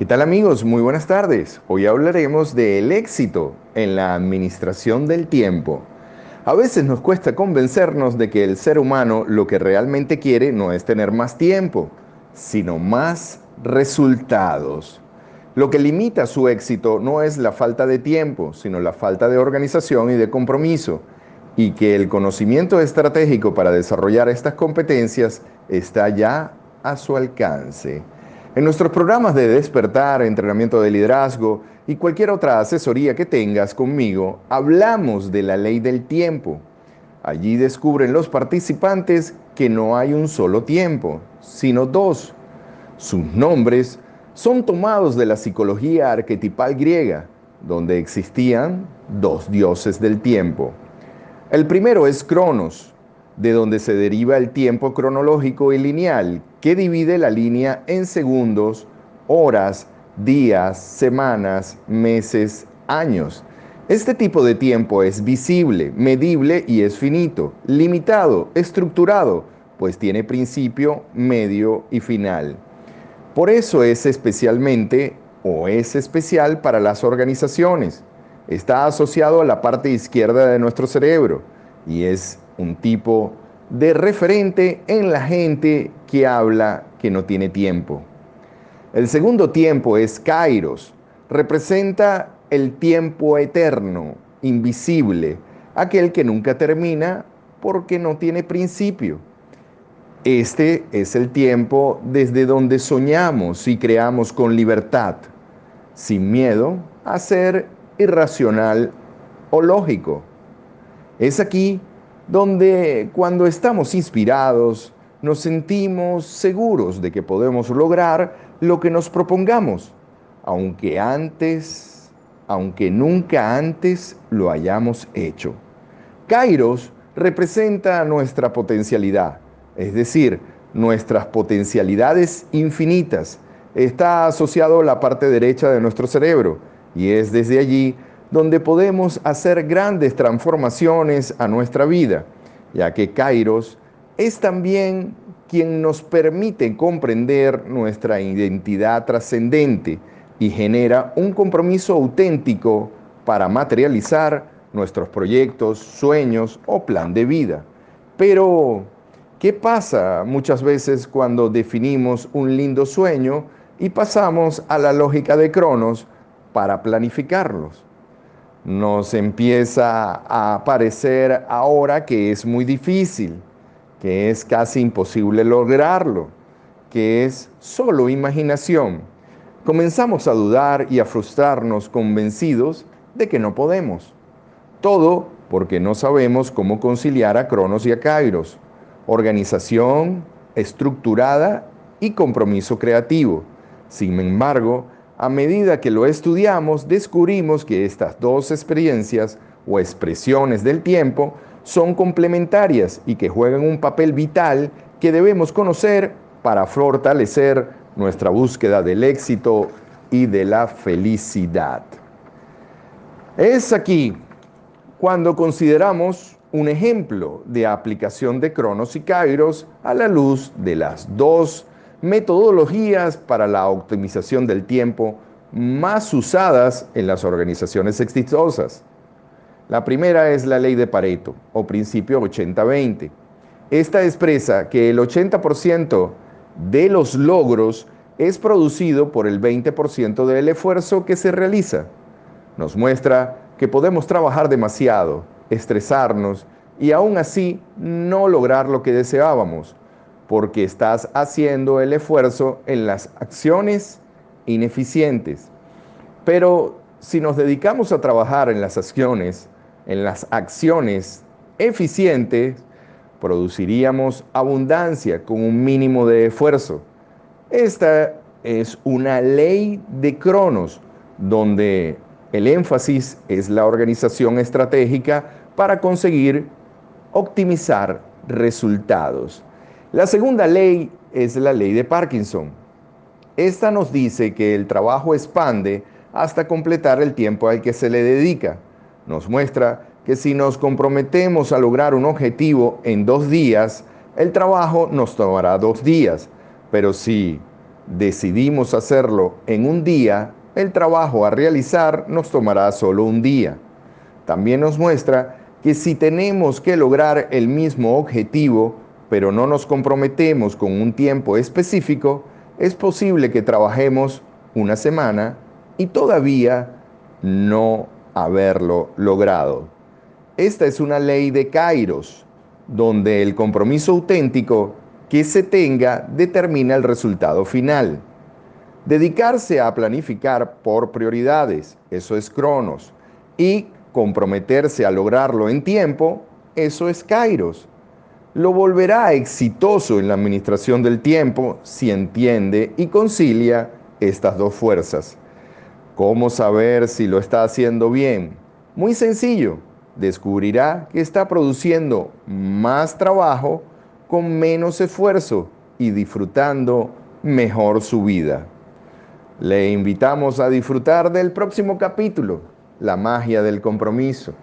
¿Qué tal amigos? Muy buenas tardes. Hoy hablaremos del éxito en la administración del tiempo. A veces nos cuesta convencernos de que el ser humano lo que realmente quiere no es tener más tiempo, sino más resultados. Lo que limita su éxito no es la falta de tiempo, sino la falta de organización y de compromiso, y que el conocimiento estratégico para desarrollar estas competencias está ya a su alcance. En nuestros programas de despertar, entrenamiento de liderazgo y cualquier otra asesoría que tengas conmigo, hablamos de la ley del tiempo. Allí descubren los participantes que no hay un solo tiempo, sino dos. Sus nombres son tomados de la psicología arquetipal griega, donde existían dos dioses del tiempo. El primero es Cronos, de donde se deriva el tiempo cronológico y lineal, que divide la línea en segundos, horas, días, semanas, meses, años. Este tipo de tiempo es visible, medible y es finito, limitado, estructurado, pues tiene principio, medio y final. Por eso es especialmente o es especial para las organizaciones. Está asociado a la parte izquierda de nuestro cerebro y es un tipo de referente en la gente que habla que no tiene tiempo. El segundo tiempo es Kairos. Representa el tiempo eterno, invisible, aquel que nunca termina porque no tiene principio. Este es el tiempo desde donde soñamos y creamos con libertad, sin miedo a ser irracional o lógico. Es aquí donde cuando estamos inspirados nos sentimos seguros de que podemos lograr lo que nos propongamos, aunque antes, aunque nunca antes lo hayamos hecho. Kairos representa nuestra potencialidad, es decir, nuestras potencialidades infinitas. Está asociado a la parte derecha de nuestro cerebro y es desde allí donde podemos hacer grandes transformaciones a nuestra vida, ya que Kairos es también quien nos permite comprender nuestra identidad trascendente y genera un compromiso auténtico para materializar nuestros proyectos, sueños o plan de vida. Pero, ¿qué pasa muchas veces cuando definimos un lindo sueño y pasamos a la lógica de Cronos para planificarlos? Nos empieza a parecer ahora que es muy difícil, que es casi imposible lograrlo, que es solo imaginación. Comenzamos a dudar y a frustrarnos convencidos de que no podemos. Todo porque no sabemos cómo conciliar a Cronos y a Kairos. Organización estructurada y compromiso creativo. Sin embargo, a medida que lo estudiamos, descubrimos que estas dos experiencias o expresiones del tiempo son complementarias y que juegan un papel vital que debemos conocer para fortalecer nuestra búsqueda del éxito y de la felicidad. Es aquí cuando consideramos un ejemplo de aplicación de Cronos y Kairos a la luz de las dos metodologías para la optimización del tiempo más usadas en las organizaciones exitosas. La primera es la ley de Pareto o principio 80-20. Esta expresa que el 80% de los logros es producido por el 20% del esfuerzo que se realiza. Nos muestra que podemos trabajar demasiado, estresarnos y aún así no lograr lo que deseábamos, porque estás haciendo el esfuerzo en las acciones ineficientes. Pero si nos dedicamos a trabajar en las acciones, en las acciones eficientes, produciríamos abundancia con un mínimo de esfuerzo. Esta es una ley de Cronos, donde el énfasis es la organización estratégica para conseguir optimizar resultados. La segunda ley es la ley de Parkinson. Esta nos dice que el trabajo expande hasta completar el tiempo al que se le dedica. Nos muestra que si nos comprometemos a lograr un objetivo en dos días, el trabajo nos tomará dos días. Pero si decidimos hacerlo en un día, el trabajo a realizar nos tomará solo un día. También nos muestra que si tenemos que lograr el mismo objetivo, pero no nos comprometemos con un tiempo específico, es posible que trabajemos una semana y todavía no haberlo logrado. Esta es una ley de Kairos, donde el compromiso auténtico que se tenga determina el resultado final. Dedicarse a planificar por prioridades, eso es Cronos, y comprometerse a lograrlo en tiempo, eso es Kairos. Lo volverá exitoso en la administración del tiempo si entiende y concilia estas dos fuerzas. ¿Cómo saber si lo está haciendo bien? Muy sencillo, descubrirá que está produciendo más trabajo con menos esfuerzo y disfrutando mejor su vida. Le invitamos a disfrutar del próximo capítulo, La magia del compromiso,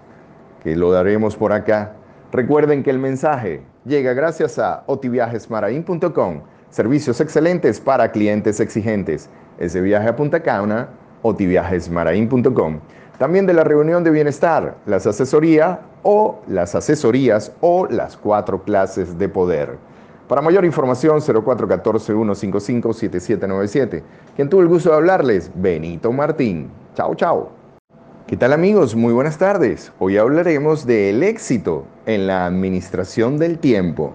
que lo daremos por acá. Recuerden que el mensaje llega gracias a otiviajesmarain.com, servicios excelentes para clientes exigentes. Ese viaje a Punta Cana, otiviajesmarain.com. También de la reunión de bienestar, las asesorías o las asesorías o las cuatro clases de poder. Para mayor información, 0414-155-7797. Quien tuvo el gusto de hablarles, Benito Martín. Chao, chao. ¿Qué tal amigos? Muy buenas tardes. Hoy hablaremos del éxito en la administración del tiempo.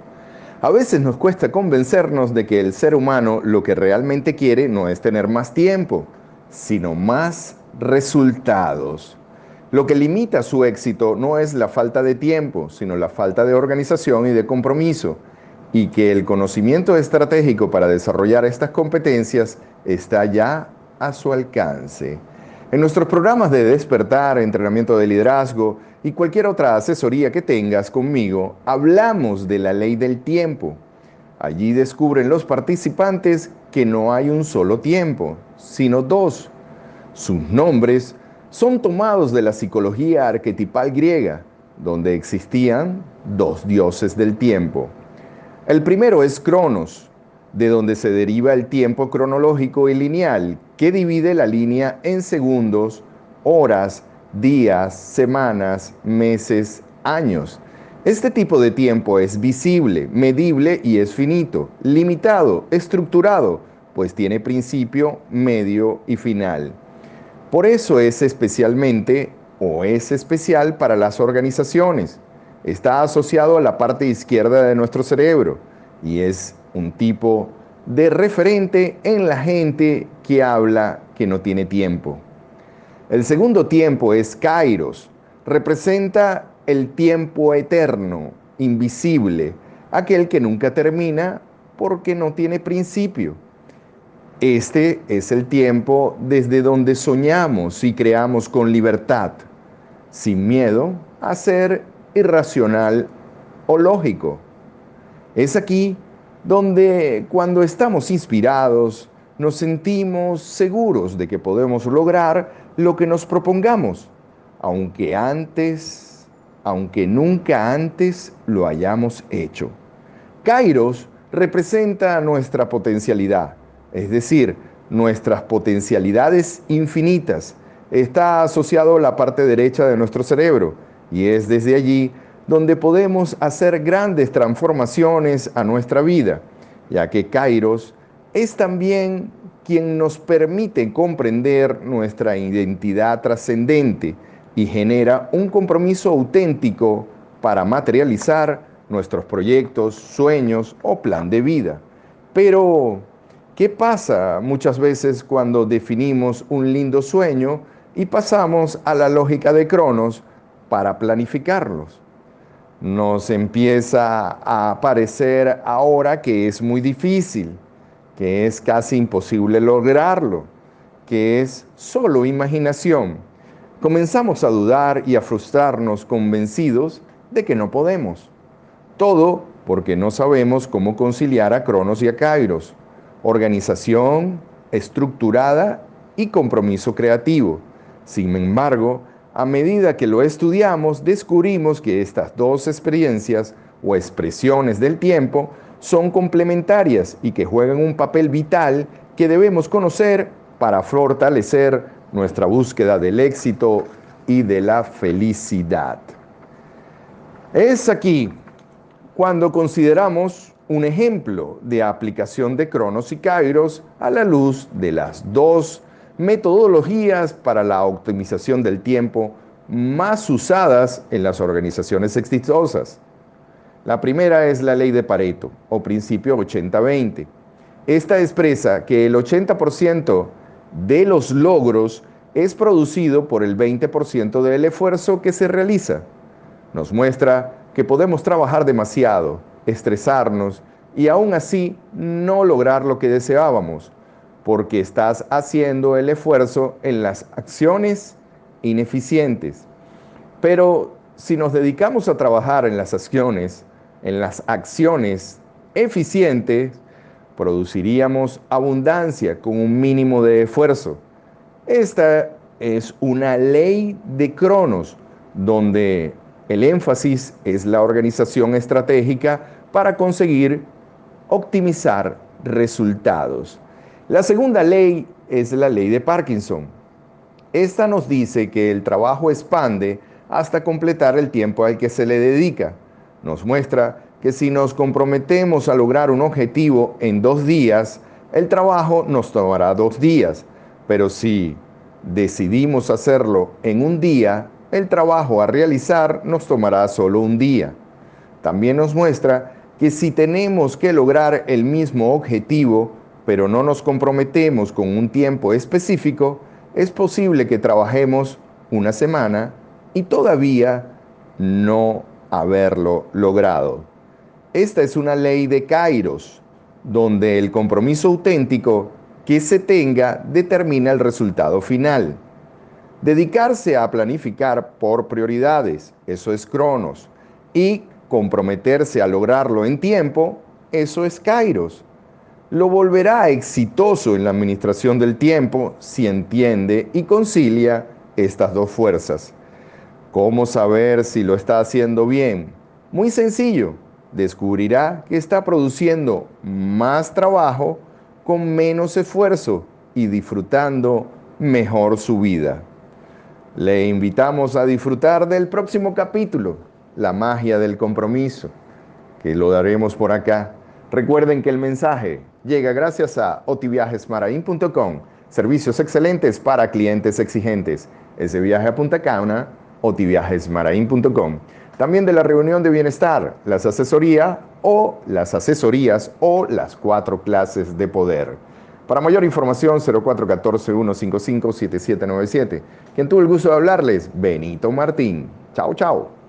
A veces nos cuesta convencernos de que el ser humano lo que realmente quiere no es tener más tiempo, sino más resultados. Lo que limita su éxito no es la falta de tiempo, sino la falta de organización y de compromiso, y que el conocimiento estratégico para desarrollar estas competencias está ya a su alcance. En nuestros programas de despertar, entrenamiento de liderazgo y cualquier otra asesoría que tengas conmigo, hablamos de la ley del tiempo. Allí descubren los participantes que no hay un solo tiempo, sino dos sus nombres son tomados de la psicología arquetipal griega, donde existían dos dioses del tiempo. El primero es Cronos, de donde se deriva el tiempo cronológico y lineal, que divide la línea en segundos, horas, días, semanas, meses, años. Este tipo de tiempo es visible, medible y es finito, limitado, estructurado, pues tiene principio, medio y final. Por eso es especialmente o es especial para las organizaciones. Está asociado a la parte izquierda de nuestro cerebro y es un tipo de referente en la gente que habla que no tiene tiempo. El segundo tiempo es Kairos. Representa el tiempo eterno, invisible, aquel que nunca termina porque no tiene principio. Este es el tiempo desde donde soñamos y creamos con libertad, sin miedo a ser irracional o lógico. Es aquí donde cuando estamos inspirados nos sentimos seguros de que podemos lograr lo que nos propongamos, aunque antes, aunque nunca antes lo hayamos hecho. Kairos representa nuestra potencialidad es decir, nuestras potencialidades infinitas. Está asociado a la parte derecha de nuestro cerebro y es desde allí donde podemos hacer grandes transformaciones a nuestra vida, ya que Kairos es también quien nos permite comprender nuestra identidad trascendente y genera un compromiso auténtico para materializar nuestros proyectos, sueños o plan de vida. Pero, ¿Qué pasa muchas veces cuando definimos un lindo sueño y pasamos a la lógica de Cronos para planificarlos? Nos empieza a parecer ahora que es muy difícil, que es casi imposible lograrlo, que es solo imaginación. Comenzamos a dudar y a frustrarnos convencidos de que no podemos. Todo porque no sabemos cómo conciliar a Cronos y a Kairos organización estructurada y compromiso creativo. Sin embargo, a medida que lo estudiamos, descubrimos que estas dos experiencias o expresiones del tiempo son complementarias y que juegan un papel vital que debemos conocer para fortalecer nuestra búsqueda del éxito y de la felicidad. Es aquí cuando consideramos un ejemplo de aplicación de Cronos y Kairos a la luz de las dos metodologías para la optimización del tiempo más usadas en las organizaciones exitosas. La primera es la ley de Pareto o principio 80-20. Esta expresa que el 80% de los logros es producido por el 20% del esfuerzo que se realiza. Nos muestra que podemos trabajar demasiado, estresarnos y aún así no lograr lo que deseábamos, porque estás haciendo el esfuerzo en las acciones ineficientes. Pero si nos dedicamos a trabajar en las acciones, en las acciones eficientes, produciríamos abundancia con un mínimo de esfuerzo. Esta es una ley de Cronos, donde el énfasis es la organización estratégica para conseguir optimizar resultados. La segunda ley es la ley de Parkinson. Esta nos dice que el trabajo expande hasta completar el tiempo al que se le dedica. Nos muestra que si nos comprometemos a lograr un objetivo en dos días, el trabajo nos tomará dos días. Pero si decidimos hacerlo en un día, el trabajo a realizar nos tomará solo un día. También nos muestra que si tenemos que lograr el mismo objetivo, pero no nos comprometemos con un tiempo específico, es posible que trabajemos una semana y todavía no haberlo logrado. Esta es una ley de Kairos, donde el compromiso auténtico que se tenga determina el resultado final. Dedicarse a planificar por prioridades, eso es Cronos, y comprometerse a lograrlo en tiempo, eso es Kairos. Lo volverá exitoso en la administración del tiempo si entiende y concilia estas dos fuerzas. ¿Cómo saber si lo está haciendo bien? Muy sencillo, descubrirá que está produciendo más trabajo con menos esfuerzo y disfrutando mejor su vida. Le invitamos a disfrutar del próximo capítulo, La magia del compromiso, que lo daremos por acá. Recuerden que el mensaje llega gracias a otiviajesmarain.com, servicios excelentes para clientes exigentes. Ese viaje a Punta Cana, otiviajesmarain.com. También de la reunión de bienestar, las asesorías o las asesorías o las cuatro clases de poder. Para mayor información, 0414-155-7797. Quien tuvo el gusto de hablarles, Benito Martín. Chao, chao.